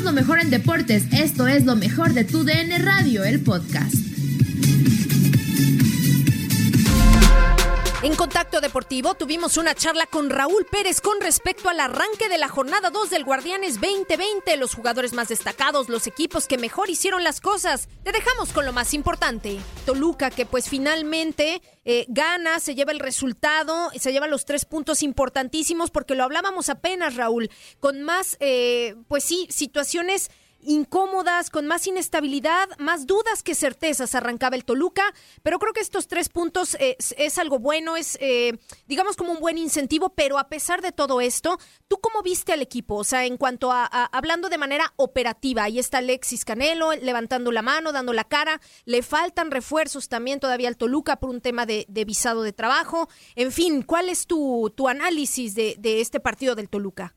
Lo mejor en deportes. Esto es lo mejor de tu DN Radio, el podcast. En Contacto Deportivo tuvimos una charla con Raúl Pérez con respecto al arranque de la jornada 2 del Guardianes 2020, los jugadores más destacados, los equipos que mejor hicieron las cosas. Te dejamos con lo más importante. Toluca que pues finalmente eh, gana, se lleva el resultado, se lleva los tres puntos importantísimos porque lo hablábamos apenas Raúl, con más eh, pues sí, situaciones incómodas, con más inestabilidad, más dudas que certezas arrancaba el Toluca, pero creo que estos tres puntos es, algo bueno, es eh, digamos como un buen incentivo, pero a pesar de todo esto, ¿tú cómo viste al equipo? O sea, en cuanto a, hablando de manera operativa, ahí está Alexis Canelo levantando la mano, dando la cara, le faltan refuerzos también todavía al Toluca por un tema de, visado de trabajo, en fin, ¿cuál es tu, tu análisis de este partido del Toluca?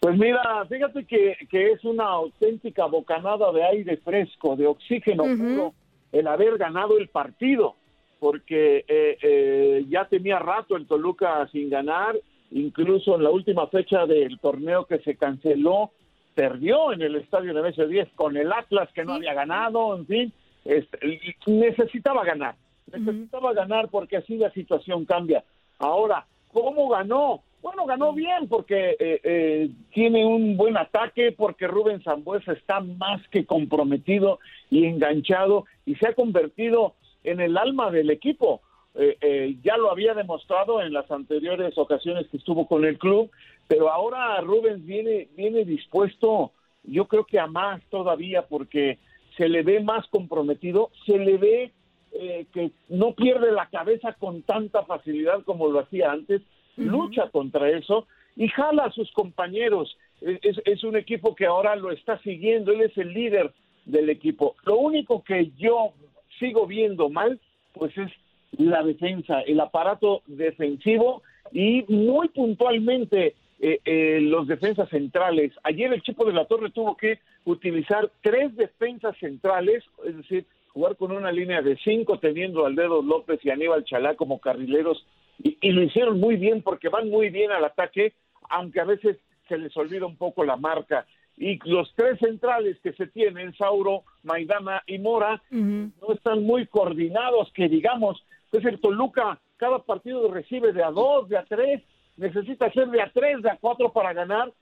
Pues mira, fíjate que, que es una auténtica bocanada de aire fresco, de oxígeno puro, el haber ganado el partido, porque eh, eh, ya tenía rato el Toluca sin ganar, incluso en la última fecha del torneo que se canceló, perdió en el estadio de BC10 con el Atlas que no había ganado, en fin, este, necesitaba ganar, necesitaba ganar porque así la situación cambia. Ahora, ¿cómo ganó? Bueno, ganó bien porque eh, eh, tiene un buen ataque, porque Rubén Zambuesa está más que comprometido y enganchado y se ha convertido en el alma del equipo. Eh, ya lo había demostrado en las anteriores ocasiones que estuvo con el club, pero ahora Rubens viene, viene dispuesto, yo creo que a más todavía, porque se le ve más comprometido, se le ve que no pierde la cabeza con tanta facilidad como lo hacía antes, lucha contra eso y jala a sus compañeros. Es, es, un equipo que ahora lo está siguiendo, él es el líder del equipo. Lo único que yo sigo viendo mal, pues es la defensa, el aparato defensivo y muy puntualmente eh, eh, los defensas centrales. Ayer el Chipo de la Torre tuvo que utilizar tres defensas centrales, es decir, jugar con una línea de cinco, teniendo al dedo López y Aníbal Chalá como carrileros y, lo hicieron muy bien porque van muy bien al ataque, aunque a veces se les olvida un poco la marca. Y los tres centrales que se tienen, Sauro, Maidana y Mora, no están muy coordinados, que digamos, es el Toluca, cada partido recibe de a dos, de a tres, necesita ser de a tres, de a cuatro para ganar,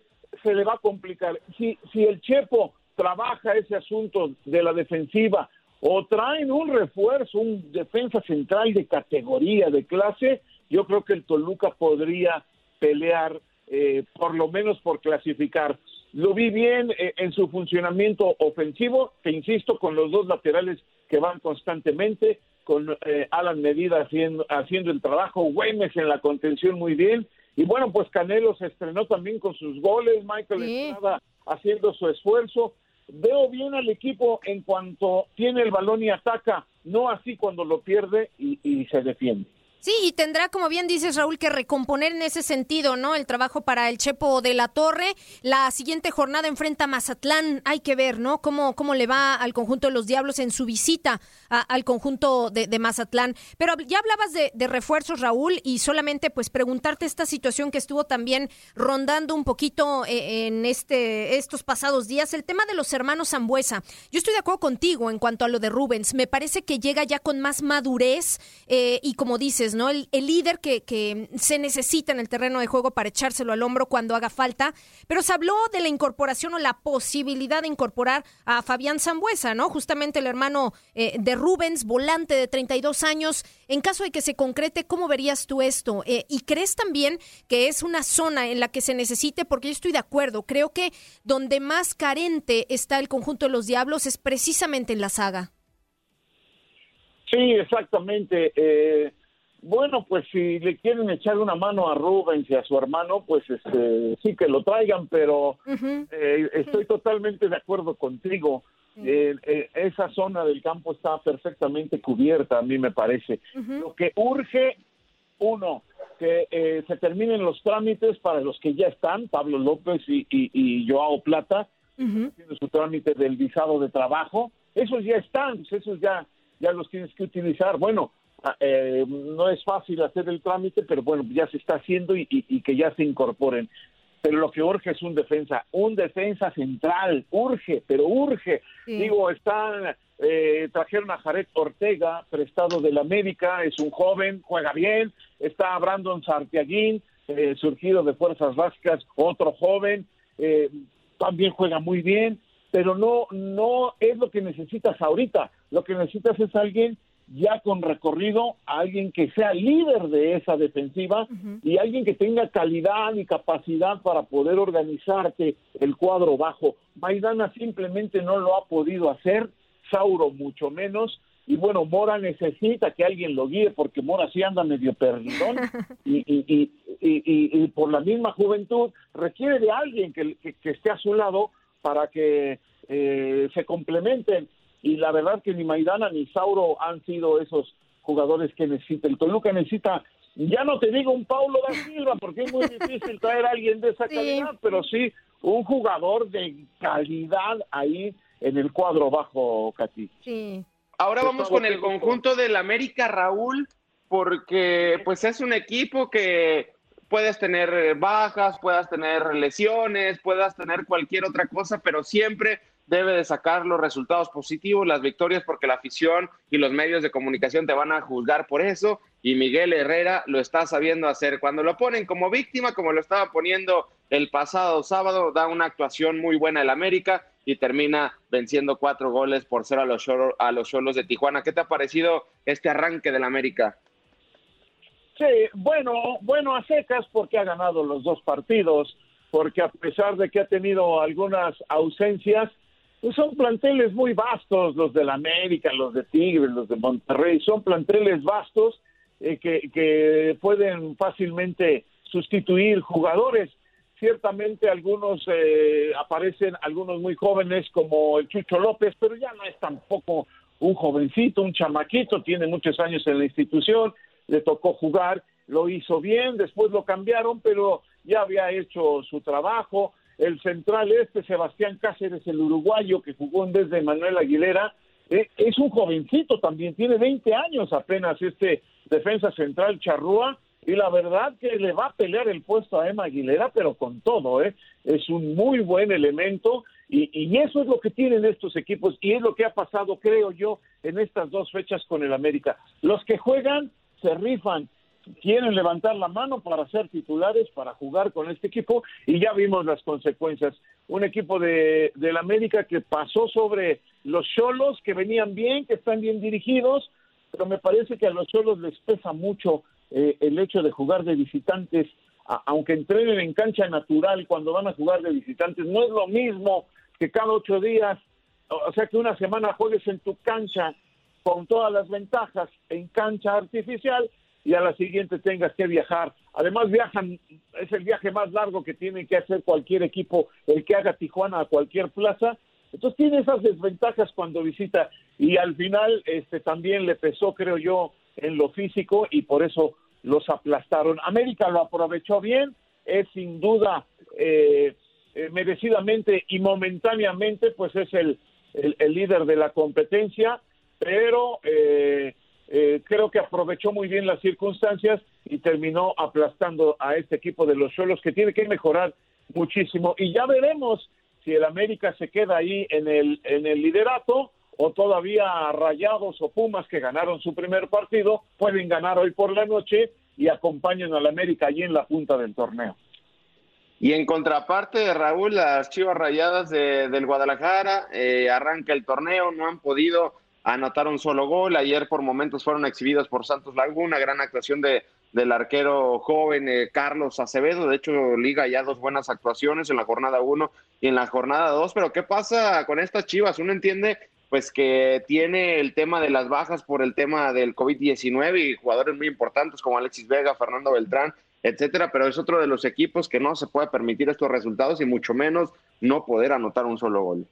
se le va a complicar. Si, si el Chepo trabaja ese asunto de la defensiva o traen un refuerzo, un defensa central de categoría, de clase, yo creo que el Toluca podría pelear eh, por lo menos por clasificar. Lo vi bien eh, en su funcionamiento ofensivo, te insisto, con los dos laterales que van constantemente, con eh, Alan Medida haciendo, haciendo el trabajo, Güemes en la contención muy bien, Y bueno, pues Canelo se estrenó también con sus goles, Michael Estrada haciendo su esfuerzo. Veo bien al equipo en cuanto tiene el balón y ataca, no así cuando lo pierde y se defiende. Sí, y tendrá, como bien dices, Raúl, que recomponer en ese sentido, ¿no? El trabajo para el Chepo de la Torre. La siguiente jornada enfrenta a Mazatlán. Hay que ver, ¿no? Cómo, cómo le va al conjunto de los Diablos en su visita al conjunto de, Mazatlán. Pero ya hablabas de, refuerzos, Raúl, y solamente pues preguntarte esta situación que estuvo también rondando un poquito eh, en este, estos pasados días, el tema de los hermanos Zambuesa. Yo estoy de acuerdo contigo en cuanto a lo de Rubens. Me parece que llega ya con más madurez eh, y como dices, El, líder que, que, se necesita en el terreno de juego para echárselo al hombro cuando haga falta. Pero se habló de la incorporación o la posibilidad de incorporar a Fabián Zambuesa, ¿no? Justamente el hermano eh, de Rubens, volante de 32 años. En caso de que se concrete, ¿cómo verías tú esto? Eh, ¿Y crees también que es una zona en la que se necesite? Porque yo estoy de acuerdo. Creo que donde más carente está el conjunto de los Diablos es precisamente en la saga. Sí, exactamente. Eh, bueno, pues si le quieren echar una mano a Rubens y a su hermano, pues este, sí que lo traigan, pero eh, estoy totalmente de acuerdo contigo. Eh, eh, esa zona del campo está perfectamente cubierta, a mí me parece. Lo que urge, uno, que se terminen los trámites para los que ya están, Pablo López y, y, Joao Plata, tienen su trámite del visado de trabajo, esos ya están, pues esos ya, ya los tienes que utilizar. Bueno, eh, no es fácil hacer el trámite, pero bueno, ya se está haciendo y, que ya se incorporen. Pero lo que urge es un defensa, un defensa central, urge, pero urge. Digo, están, eh, trajeron a Jared Ortega, prestado del América, es un joven, juega bien, está Brandon Sartiaguín, eh, surgido de Fuerzas Básicas, otro joven, eh, también juega muy bien, pero no, no es lo que necesitas ahorita, lo que necesitas es alguien ya con recorrido a alguien que sea líder de esa defensiva y alguien que tenga calidad y capacidad para poder organizarte el cuadro bajo. Maidana simplemente no lo ha podido hacer, Sauro mucho menos, y bueno, Mora necesita que alguien lo guíe porque Mora sí anda medio perdidón y, y, y, y, por la misma juventud requiere de alguien que, que, esté a su lado para que eh, se complementen y la verdad que ni Maidana ni Sauro han sido esos jugadores que necesita. El Toluca necesita, ya no te digo un Paulo da Silva, porque es muy difícil traer a alguien de esa calidad, pero sí un jugador de calidad ahí en el cuadro bajo, Katy. Sí. Ahora vamos con el conjunto del América, Raúl, porque pues es un equipo que puedes tener bajas, puedas tener lesiones, puedas tener cualquier otra cosa, pero siempre debe de sacar los resultados positivos, las victorias, porque la afición y los medios de comunicación te van a juzgar por eso. Y Miguel Herrera lo está sabiendo hacer. Cuando lo ponen como víctima, como lo estaba poniendo el pasado sábado, da una actuación muy buena el América y termina venciendo cuatro goles por cero a los a los Cholos de Tijuana. ¿Qué te ha parecido este arranque del América? Sí, bueno, bueno a secas porque ha ganado los dos partidos, porque a pesar de que ha tenido algunas ausencias, son planteles muy vastos, los de la América, los de Tigres, los de Monterrey, son planteles vastos eh, que, que, pueden fácilmente sustituir jugadores. Ciertamente algunos eh, aparecen, algunos muy jóvenes como el Chucho López, pero ya no es tampoco un jovencito, un chamaquito, tiene muchos años en la institución, le tocó jugar, lo hizo bien, después lo cambiaron, pero ya había hecho su trabajo, el central este, Sebastián Cáceres, el uruguayo que jugó en vez de Manuel Aguilera, eh, es un jovencito también, tiene 20 años apenas este defensa central Charrúa, y la verdad que le va a pelear el puesto a Emma Aguilera, pero con todo, ¿eh? es un muy buen elemento y, y, eso es lo que tienen estos equipos y es lo que ha pasado, creo yo, en estas dos fechas con el América. Los que juegan se rifan quieren levantar la mano para ser titulares, para jugar con este equipo y ya vimos las consecuencias. Un equipo de, la América que pasó sobre los Cholos, que venían bien, que están bien dirigidos, pero me parece que a los Cholos les pesa mucho eh, el hecho de jugar de visitantes, aunque entrenen en cancha natural cuando van a jugar de visitantes, no es lo mismo que cada ocho días, o sea que una semana juegues en tu cancha con todas las ventajas en cancha artificial y a la siguiente tengas que viajar. Además viajan, es el viaje más largo que tiene que hacer cualquier equipo, el que haga Tijuana a cualquier plaza. Entonces tiene esas desventajas cuando visita y al final este también le pesó, creo yo, en lo físico y por eso los aplastaron. América lo aprovechó bien, es sin duda eh, eh, merecidamente y momentáneamente, pues es el, el, líder de la competencia, pero eh, creo que aprovechó muy bien las circunstancias y terminó aplastando a este equipo de los solos que tiene que mejorar muchísimo y ya veremos si el América se queda ahí en el en el liderato o todavía Rayados o Pumas que ganaron su primer partido pueden ganar hoy por la noche y acompañan al América allí en la punta del torneo. Y en contraparte, Raúl, las Chivas Rayadas de, del Guadalajara eh, arranca el torneo, no han podido anotar un solo gol. Ayer por momentos fueron exhibidos por Santos Laguna, gran actuación de, del arquero joven eh, Carlos Acevedo. De hecho, liga ya dos buenas actuaciones en la jornada 1 y en la jornada 2. Pero ¿qué pasa con estas Chivas? Uno entiende pues que tiene el tema de las bajas por el tema del COVID-19 y jugadores muy importantes como Alexis Vega, Fernando Beltrán, etcétera, pero es otro de los equipos que no se puede permitir estos resultados y mucho menos no poder anotar un solo gol.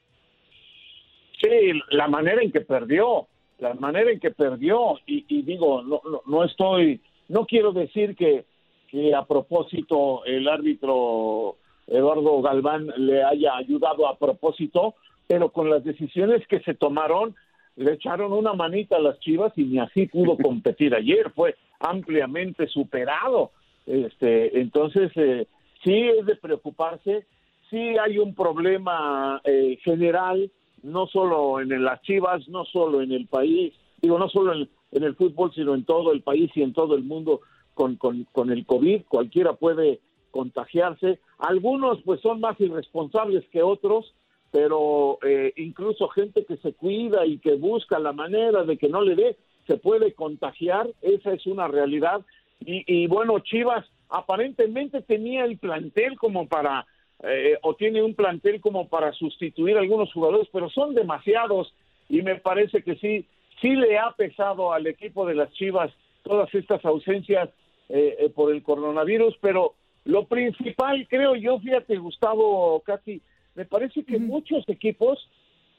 Sí, la manera en que perdió, la manera en que perdió, y, digo, no, no, estoy, no quiero decir que, que a propósito el árbitro Eduardo Galván le haya ayudado a propósito, pero con las decisiones que se tomaron, le echaron una manita a las Chivas y ni así pudo competir ayer, fue ampliamente superado. Este, entonces, eh, sí es de preocuparse, sí hay un problema eh, general, no solo en las Chivas, no solo en el país, digo, no solo en, el fútbol, sino en todo el país y en todo el mundo con, con, con el COVID, cualquiera puede contagiarse. Algunos pues son más irresponsables que otros, pero eh, incluso gente que se cuida y que busca la manera de que no le dé, se puede contagiar, esa es una realidad. Y, bueno, Chivas aparentemente tenía el plantel como para, eh, o tiene un plantel como para sustituir a algunos jugadores, pero son demasiados y me parece que sí, sí le ha pesado al equipo de las Chivas todas estas ausencias eh, por el coronavirus, pero lo principal, creo yo, fíjate, Gustavo, casi me parece que muchos equipos,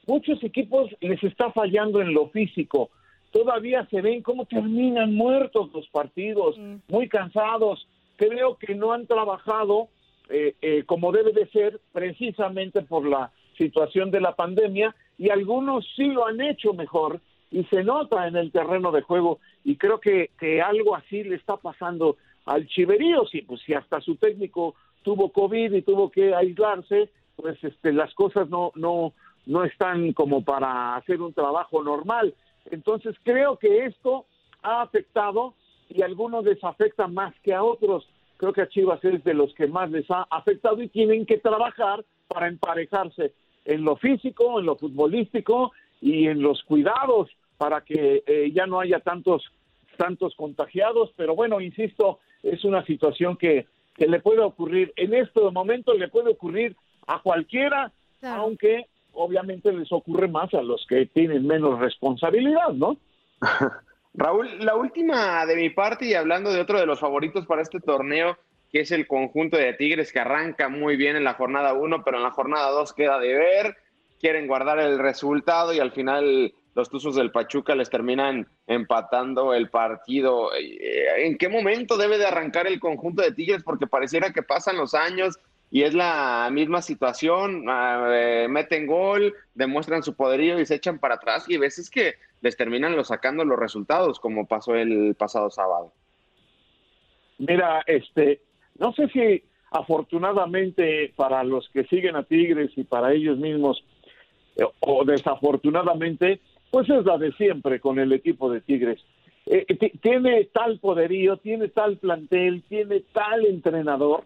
muchos equipos les está fallando en lo físico. Todavía se ven cómo terminan muertos los partidos, muy cansados. Creo que no han trabajado eh, eh, como debe de ser, precisamente por la situación de la pandemia, y algunos sí lo han hecho mejor y se nota en el terreno de juego y creo que, que algo así le está pasando al Chiverío, si, pues, si hasta su técnico tuvo COVID y tuvo que aislarse, pues este, las cosas no, no, no están como para hacer un trabajo normal. Entonces creo que esto ha afectado y algunos les afecta más que a otros. Creo que a Chivas es de los que más les ha afectado y tienen que trabajar para emparejarse en lo físico, en lo futbolístico y en los cuidados para que eh, ya no haya tantos tantos contagiados, pero bueno, insisto, es una situación que, que le puede ocurrir, en este momento le puede ocurrir a cualquiera, aunque obviamente les ocurre más a los que tienen menos responsabilidad, ¿no? Raúl, la última de mi parte y hablando de otro de los favoritos para este torneo, que es el conjunto de Tigres que arranca muy bien en la jornada 1, pero en la jornada 2 queda de ver, quieren guardar el resultado y al final los Tuzos del Pachuca les terminan empatando el partido. Eh, ¿En qué momento debe de arrancar el conjunto de Tigres? Porque pareciera que pasan los años, y es la misma situación, ah, eh, meten gol, demuestran su poderío y se echan para atrás y veces que les terminan los sacando los resultados como pasó el pasado sábado. Mira, este, no sé si afortunadamente para los que siguen a Tigres y para ellos mismos eh, o desafortunadamente, pues es la de siempre con el equipo de Tigres. Eh, tiene tal poderío, tiene tal plantel, tiene tal entrenador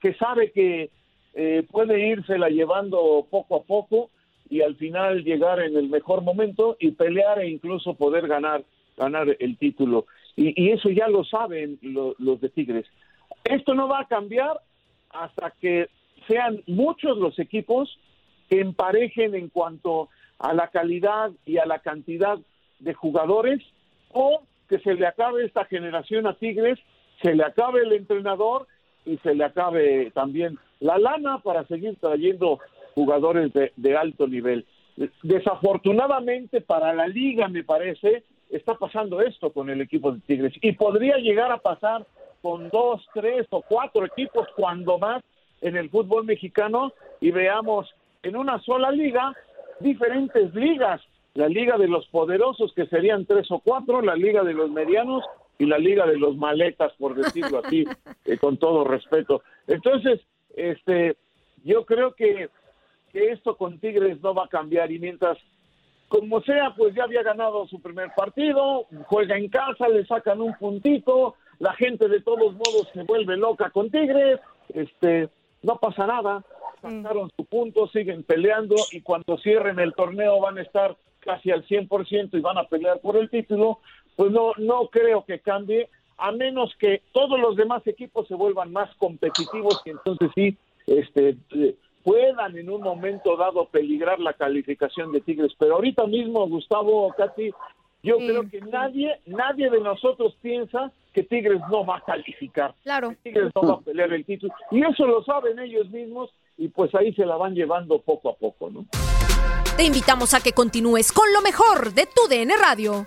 que, sabe que eh, puede írsela llevando poco a poco y al final llegar en el mejor momento y pelear e incluso poder ganar ganar el título. Y, eso ya lo saben los de Tigres. Esto no va a cambiar hasta que sean muchos los equipos que emparejen en cuanto a la calidad y a la cantidad de jugadores o que se le acabe esta generación a Tigres, se le acabe el entrenador y se le acabe también la lana para seguir trayendo jugadores de, alto nivel. Desafortunadamente para la liga, me parece, está pasando esto con el equipo de Tigres. Y podría llegar a pasar con dos, tres o cuatro equipos cuando más en el fútbol mexicano. Y veamos en una sola liga diferentes ligas, la liga de los poderosos que serían tres o cuatro, la liga de los medianos y la liga de los maletas, por decirlo así, eh, con todo respeto. Entonces, este, yo creo que, que esto con Tigres no va a cambiar y mientras como sea, pues ya había ganado su primer partido, juega en casa, le sacan un puntito, la gente de todos modos se vuelve loca con Tigres, este, no pasa nada, sacaron su punto, siguen peleando y cuando cierren el torneo van a estar casi al 100% y van a pelear por el título, pues no, no creo que cambie, a menos que todos los demás equipos se vuelvan más competitivos y entonces sí, este, puedan en un momento dado peligrar la calificación de Tigres. Pero ahorita mismo, Gustavo, Katy, yo creo que nadie, nadie de nosotros piensa que Tigres no va a calificar. Claro. Que Tigres no va a pelear el título. Y eso lo saben ellos mismos y pues ahí se la van llevando poco a poco, ¿no? Te invitamos a que continúes con lo mejor de tu DN Radio.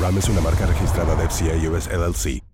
RAM es una marca registrada de FCA US LLC